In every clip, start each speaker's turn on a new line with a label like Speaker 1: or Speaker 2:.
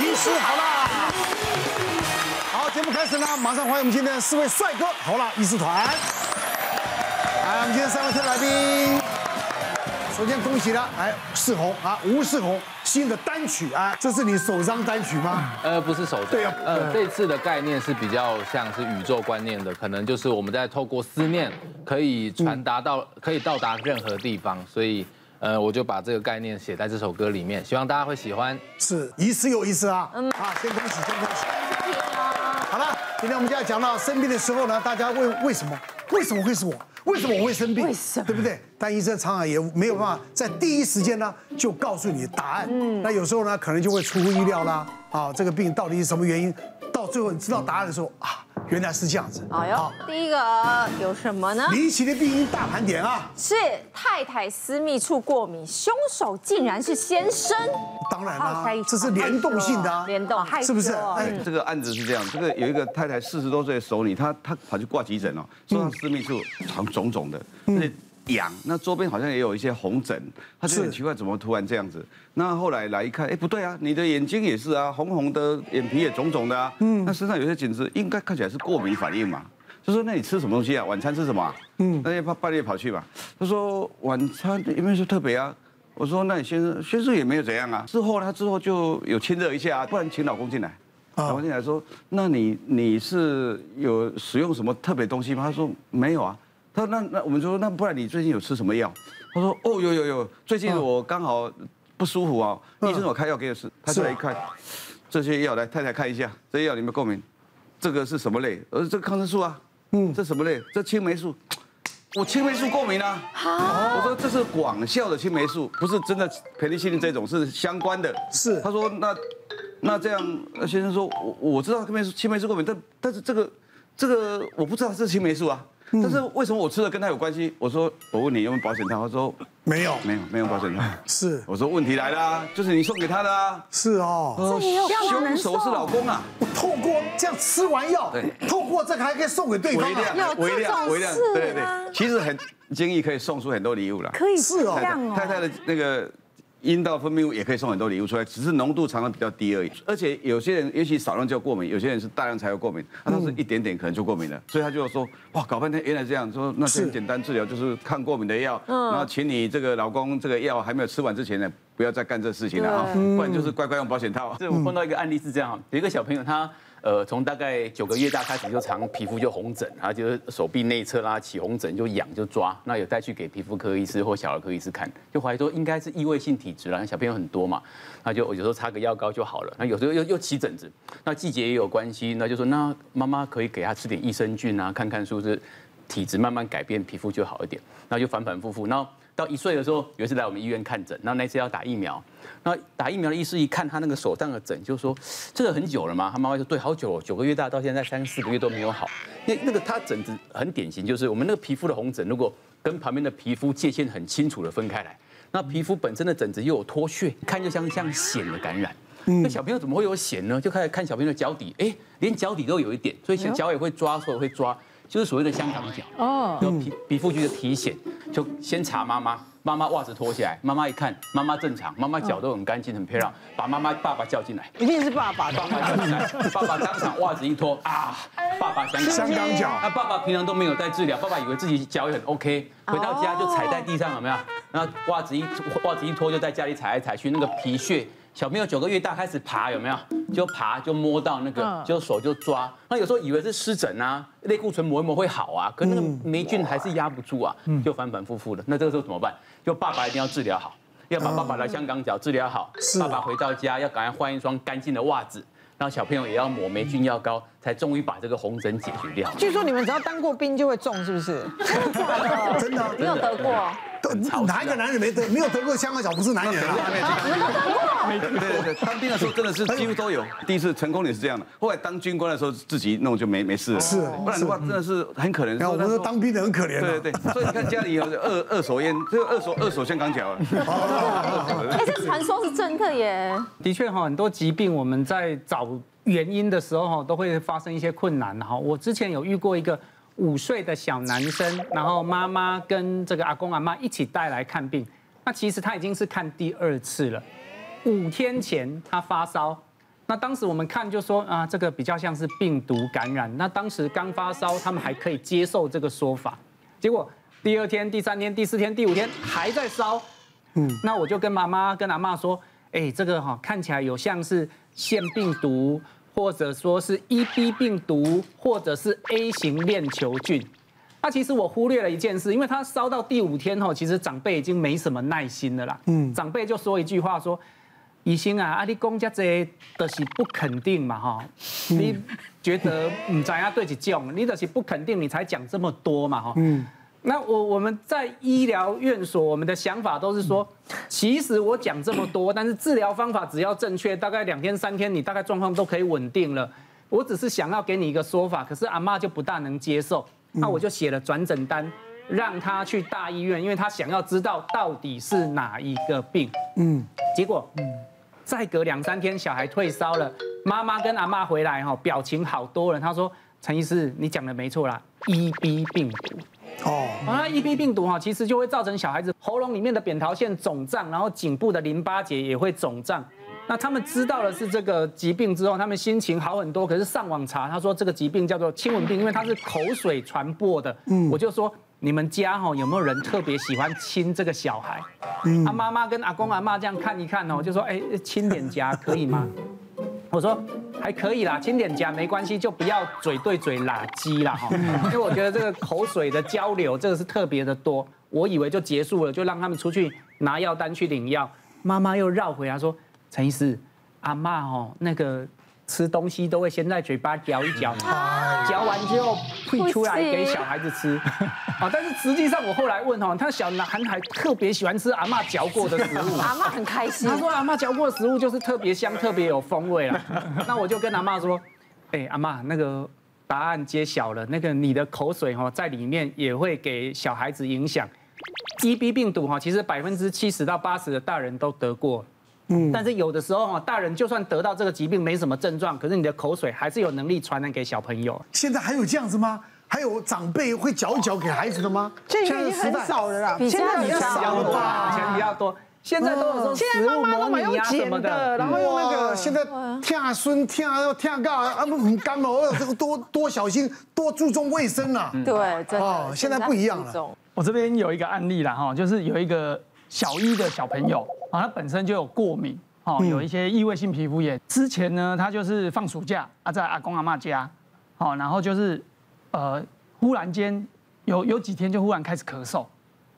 Speaker 1: 医师好啦。好，节目开始呢，马上欢迎我们今天的四位帅哥好啦医师团。来，我们今天三位特来宾，首先恭喜了，哎世宏啊，吴世宏新的单曲啊，这是你首张单曲吗？
Speaker 2: 呃，不是首张。
Speaker 1: 对啊，
Speaker 2: 呃，这次的概念是比较像是宇宙观念的，可能就是我们在透过思念可以传达到，可以到达任何地方，所以。呃，我就把这个概念写在这首歌里面，希望大家会喜欢。
Speaker 1: 是，一次又一次啊！嗯，啊，先恭喜，先恭喜。好了，今天我们就要讲到生病的时候呢，大家问为什么？为什么会是我？为什么我会生病？为什么？对不对？但医生常常也没有办法在第一时间呢就告诉你答案。嗯，那有时候呢，可能就会出乎意料啦。啊，这个病到底是什么原因？到最后你知道答案的时候啊。原来是这样子。好哟，
Speaker 3: 第一个有什么呢？
Speaker 1: 离奇的病因大盘点啊！
Speaker 3: 是太太私密处过敏，凶手竟然是先生。
Speaker 1: 当然啦，这是联动性的啊，
Speaker 3: 联动，
Speaker 1: 是不是？
Speaker 4: 哎，这个案子是这样，这个有一个太太四十多岁的熟女，她她跑去挂急诊哦，说她私密处长肿肿的，嗯。痒，那周边好像也有一些红疹，他就很奇怪，怎么突然这样子？那后来来一看，哎，不对啊，你的眼睛也是啊，红红的，眼皮也肿肿的啊，嗯，那身上有些疹子，应该看起来是过敏反应嘛。就说那你吃什么东西啊？晚餐吃什么？嗯，那天怕半夜跑去嘛，他说晚餐有没有说特别啊？我说那你先生先生也没有怎样啊。之后他之后就有亲热一下，啊不然请老公进来，老公进来说，那你你是有使用什么特别东西吗？他说没有啊。他说那那我们就说那不然你最近有吃什么药？他说哦有有有，最近我刚好不舒服啊，医生我开药给我吃。他就来一看，这些药来太太看一下，这些药你们过敏，这个是什么类？呃，这个抗生素啊，嗯，这什么类？这青霉素，我青霉素过敏啊。我说这是广效的青霉素，不是真的培利西林这种，是相关的。是。他说那那这样，先生说我我知道青霉素青霉素过敏，但但是这个这个我不知道是青霉素啊。但是为什么我吃的跟他有关系？我说我问你有没有保险套，他说没有，没有，没有保险套。是，我说问题来了，就是你送给他的啊。是哦，凶手是老公啊。我透过这样吃完药，对，透过这个还可以送给对方，微量，微量，对对对，其实很轻易可以送出很多礼物了。可以是哦，太太的那个。阴道分泌物也可以送很多礼物出来，只是浓度常常比较低而已。而且有些人也许少量就过敏，有些人是大量才会过敏，那都是一点点可能就过敏了。所以他就说，哇，搞半天原来这样，说那很简单治疗就是抗过敏的药，然后请你这个老公这个药还没有吃完之前呢，不要再干这事情了啊，不然就是乖乖用保险套。这我碰到一个案例是这样，有一个小朋友他。呃，从大概九个月大开始就常皮肤就红疹，然后就是手臂内侧啦起红疹就痒就抓，那有带去给皮肤科医师或小儿科医师看，就怀疑说应该是异位性体质啦，小朋友很多嘛，那就有时候擦个药膏就好了，那有时候又又起疹子，那季节也有关系，那就说那妈妈可以给他吃点益生菌啊，看看是不是体质慢慢改变，皮肤就好一点，那就反反复复，然后到一岁的时候有一次来我们医院看诊，然后那次要打疫苗。那打疫苗的医师一看他那个手上的疹，就说这个很久了嘛？他妈妈说对，好久，九个月大到现在三四个月都没有好。那那个他疹子很典型，就是我们那个皮肤的红疹，如果跟旁边的皮肤界限很清楚的分开来，那皮肤本身的疹子又有脱屑，看就像像癣的感染。那小朋友怎么会有癣呢？就开始看小朋友的脚底，哎，连脚底都有一点，所以脚也会抓，手也会抓，就是所谓的香港脚。哦，有皮皮肤区的体癬，就先查妈妈。妈妈袜子脱下来，妈妈一看，妈妈正常，妈妈脚都很干净很漂亮，把妈妈爸爸叫进来，一定是爸爸，爸爸叫进来，爸爸当场袜子一脱啊，爸爸香香港脚，那爸爸平常都没有在治疗，爸爸以为自己脚也很 OK，回到家就踩在地上有没有？然后袜子一袜子一脱就在家里踩来踩去，那个皮屑。小朋友九个月大开始爬有没有？就爬就摸到那个，就手就抓。那有时候以为是湿疹啊，类固醇抹一抹会好啊，可那个霉菌还是压不住啊，就反反复复的。那这个时候怎么办？就爸爸一定要治疗好，要把爸爸的香港脚治疗好。爸爸回到家要赶快换一双干净的袜子，然后小朋友也要抹霉菌药膏，才终于把这个红疹解决掉。据说你们只要当过兵就会中，是不是？真的？真的？没有得过。哪一个男人没得？没有得过香港脚不是男人啊！没得过。对对对，当兵的时候真的是几乎都有。第一次成功也是这样的，后来当军官的时候自己弄就没没事了。是，不然的话真的是很可怜。然后我们说当兵的很可怜。对对对，所以你看家里有二二手烟，这个二手二手香港脚。哎，说是真的耶。的确哈，很多疾病我们在找原因的时候哈，都会发生一些困难哈。我之前有遇过一个。五岁的小男生，然后妈妈跟这个阿公阿妈一起带来看病。那其实他已经是看第二次了。五天前他发烧，
Speaker 5: 那当时我们看就说啊，这个比较像是病毒感染。那当时刚发烧，他们还可以接受这个说法。结果第二天、第三天、第四天、第五天还在烧。嗯，那我就跟妈妈、跟阿妈说，哎，这个哈看起来有像是腺病毒，或者说是 EB 病毒，或者是 A 型链球菌。那其实我忽略了一件事，因为他烧到第五天后，其实长辈已经没什么耐心了啦。嗯，长辈就说一句话说：“医生啊，啊你讲这些都是不肯定嘛哈，你觉得你怎样对起讲，你都是不肯定，你才讲这么多嘛哈。”嗯，那我我们在医疗院所，我们的想法都是说，其实我讲这么多，但是治疗方法只要正确，大概两天三天，你大概状况都可以稳定了。我只是想要给你一个说法，可是阿妈就不大能接受。那我就写了转诊单，让他去大医院，因为他想要知道到底是哪一个病。嗯，结果，嗯再隔两三天，小孩退烧了，妈妈跟阿妈回来哈，表情好多了。他说：“陈医师，你讲的没错啦，EB 病毒。”哦，那 EB 病毒哈，其实就会造成小孩子喉咙里面的扁桃腺肿胀，然后颈部的淋巴结也会肿胀。那他们知道的是这个疾病之后，他们心情好很多。可是上网查，他说这个疾病叫做亲吻病，因为它是口水传播的。嗯，我就说你们家哈有没有人特别喜欢亲这个小孩？嗯，他妈妈跟阿公阿妈这样看一看哦，就说哎亲脸颊可以吗？我说还可以啦，轻点夹没关系，就不要嘴对嘴拉鸡啦哈。因为我觉得这个口水的交流这个是特别的多，我以为就结束了，就让他们出去拿药单去领药。妈妈又绕回来说。陈医师，阿妈哦，那个吃东西都会先在嘴巴嚼一嚼，嚼完之后会出来给小孩子吃。啊，但是实际上我后来问哦，他小男孩特别喜欢吃阿妈嚼过的食物，
Speaker 3: 阿妈很开心。
Speaker 5: 他说阿妈嚼过的食物就是特别香，特别有风味啊。那我就跟阿妈说，哎，阿妈，那个答案揭晓了，那个你的口水哈在里面也会给小孩子影响。EB 病毒哈，其实百分之七十到八十的大人都得过。嗯，但是有的时候哈，大人就算得到这个疾病没什么症状，可是你的口水还是有能力传染给小朋友。
Speaker 1: 现在还有这样子吗？还有长辈会嚼一嚼给孩子的吗？
Speaker 6: 现在已经很少了啦，
Speaker 5: 现在比较少了，以前比较多。现在都有说食物模拟啊什么的，
Speaker 1: 然后用那个现在听孙听要听到啊不很干哦，这个多多小心，多注重卫生啊。
Speaker 3: 对，哦，
Speaker 1: 现在不一样了。
Speaker 6: 我这边有一个案例啦哈，就是有一个。小一的小朋友啊，他本身就有过敏，哦，有一些异位性皮肤炎。之前呢，他就是放暑假啊，在阿公阿妈家，好，然后就是，呃，忽然间有有几天就忽然开始咳嗽，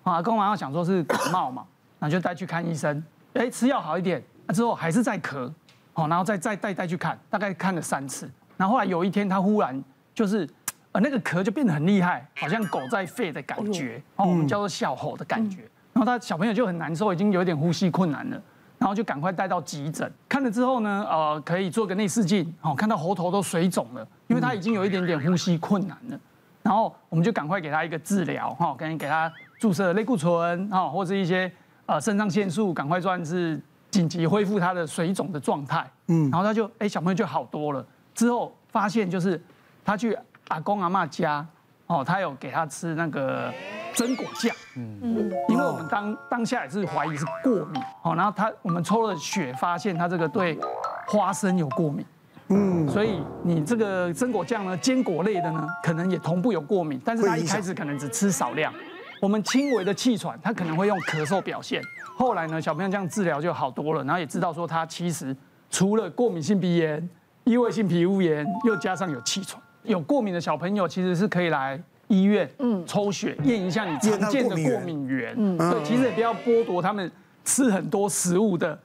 Speaker 6: 啊，阿公阿妈想说是感冒嘛，然后就带去看医生，哎，吃药好一点，那之后还是在咳，好，然后再再带带去看，大概看了三次，然后后来有一天他忽然就是，呃，那个咳就变得很厉害，好像狗在吠的感觉，哦，我们叫做哮吼的感觉。然后他小朋友就很难受，已经有点呼吸困难了，然后就赶快带到急诊。看了之后呢，呃，可以做个内视镜，哦，看到喉头都水肿了，因为他已经有一点点呼吸困难了，然后我们就赶快给他一个治疗，哈，赶紧给他注射类固醇，哈，或者一些呃肾上腺素，赶快算是紧急恢复他的水肿的状态，嗯，然后他就哎小朋友就好多了，之后发现就是他去阿公阿妈家，哦，他有给他吃那个。榛果酱，嗯，因为我们当当下也是怀疑是过敏，好，然后他我们抽了血，发现他这个对花生有过敏，嗯，所以你这个榛果酱呢，坚果类的呢，可能也同步有过敏，但是他一开始可能只吃少量，我们轻微的气喘，他可能会用咳嗽表现，后来呢，小朋友这样治疗就好多了，然后也知道说他其实除了过敏性鼻炎、异位性皮肤炎，又加上有气喘，有过敏的小朋友其实是可以来。医院嗯，抽血验一下你常见的过敏源，嗯，对，其实也不要剥夺他们吃很多食物的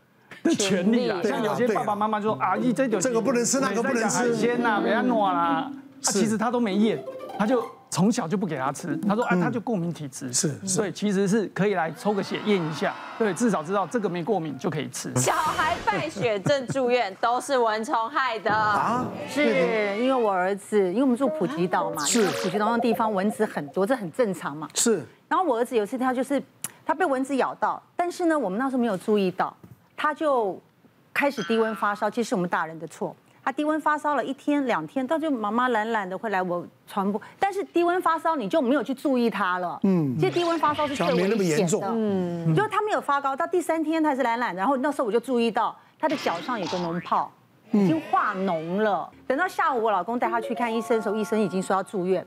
Speaker 6: 的 权利啦。像有些爸爸妈妈就说啊，一这酒
Speaker 1: 这个不能吃，那个不能吃，海
Speaker 6: 鲜呐，不要暖啦，其实他都没验，他就。从小就不给他吃，他说啊，他就过敏体质，是，所以其实是可以来抽个血验一下，对，至少知道这个没过敏就可以吃。
Speaker 3: 小孩败血症住院都是蚊虫害的啊？
Speaker 7: 是因为我儿子，因为我们住普吉岛嘛，是普吉岛那地方蚊子很多，这很正常嘛。
Speaker 1: 是。
Speaker 7: 然后我儿子有一次他就是他被蚊子咬到，但是呢，我们那时候没有注意到，他就开始低温发烧，其实是我们大人的错。他低温发烧了一天两天，到就妈妈懒懒的会来我传播，但是低温发烧你就没有去注意他了。嗯，其实低温发烧是最危险的。嗯，就他没有发高，到第三天他还是懒懒，然后那时候我就注意到他的脚上有个脓泡，已经化脓了。等到下午我老公带他去看医生的时候，医生已经说要住院。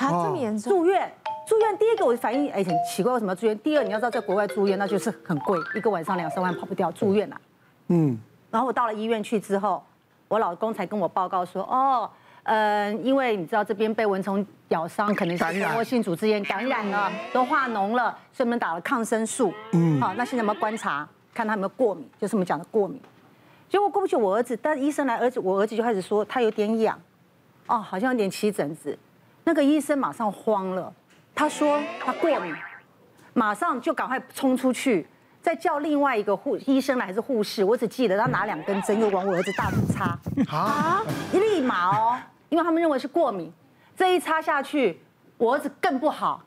Speaker 3: 啊，这么严重？
Speaker 7: 住院，住院。第一个我反应哎很奇怪，为什么要住院？第二你要知道在国外住院那就是很贵，一个晚上两三万跑不掉，住院啊。嗯。然后我到了医院去之后，我老公才跟我报告说，哦，嗯、呃，因为你知道这边被蚊虫咬伤，可能是蜂窝性组织炎感染了，都化脓了，所以我们打了抗生素。嗯。好，那现在我们要观察，看他有没有过敏，就是我们讲的过敏。结果过不去，我儿子，但医生来，儿子，我儿子就开始说他有点痒，哦，好像有点起疹子。那个医生马上慌了，他说他过敏，马上就赶快冲出去，再叫另外一个护医生来还是护士，我只记得他拿两根针又往我儿子大腿插，啊，立马哦，因为他们认为是过敏，这一插下去，我儿子更不好，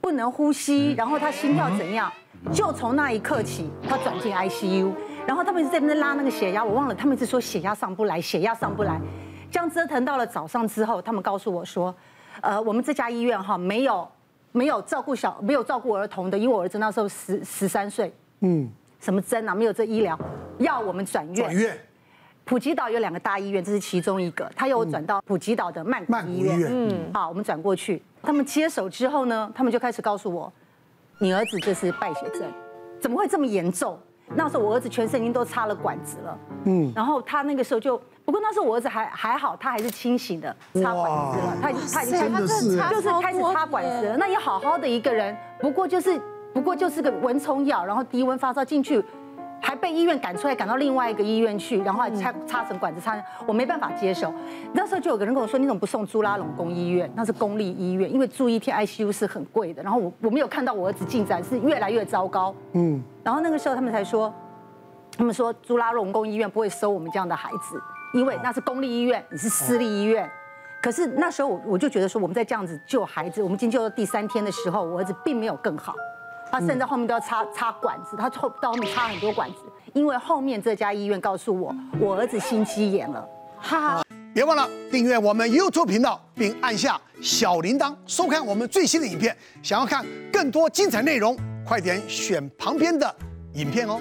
Speaker 7: 不能呼吸，然后他心跳怎样，就从那一刻起，他转进 ICU，然后他们一直在那边拉那个血压，我忘了，他们一直说血压上不来，血压上不来，这样折腾到了早上之后，他们告诉我说。呃，我们这家医院哈没有没有照顾小没有照顾儿童的，因为我儿子那时候十十三岁，嗯，什么针啊？没有这医疗，要我们转院。转院。普吉岛有两个大医院，这是其中一个，他有转到普吉岛的曼谷医院，嗯，好，我们转过去，他们接手之后呢，他们就开始告诉我，你儿子这是败血症，怎么会这么严重？那时候我儿子全身已经都插了管子了，嗯，然后他那个时候就。不过那时候我儿子还还好，他还是清醒的，插管子了，他已经他已经就是开始插管子了。那也好好的一个人，不过就是不过就是个蚊虫咬，然后低温发烧进去，还被医院赶出来，赶到另外一个医院去，然后还插插成管子插，我没办法接受。那时候就有个人跟我说：“你怎么不送朱拉隆功医院？那是公立医院，因为住一天 ICU 是很贵的。”然后我我没有看到我儿子进展是越来越糟糕。嗯。然后那个时候他们才说，他们说朱拉隆功医院不会收我们这样的孩子。因为那是公立医院，你是私立医院，可是那时候我我就觉得说，我们在这样子救孩子，我们已经救到第三天的时候，我儿子并没有更好，他甚至后面都要插插管子，他后到后面插很多管子，因为后面这家医院告诉我，我儿子心肌炎了。哈，
Speaker 1: 别忘了订阅我们 YouTube 频道，并按下小铃铛，收看我们最新的影片。想要看更多精彩内容，快点选旁边的影片哦。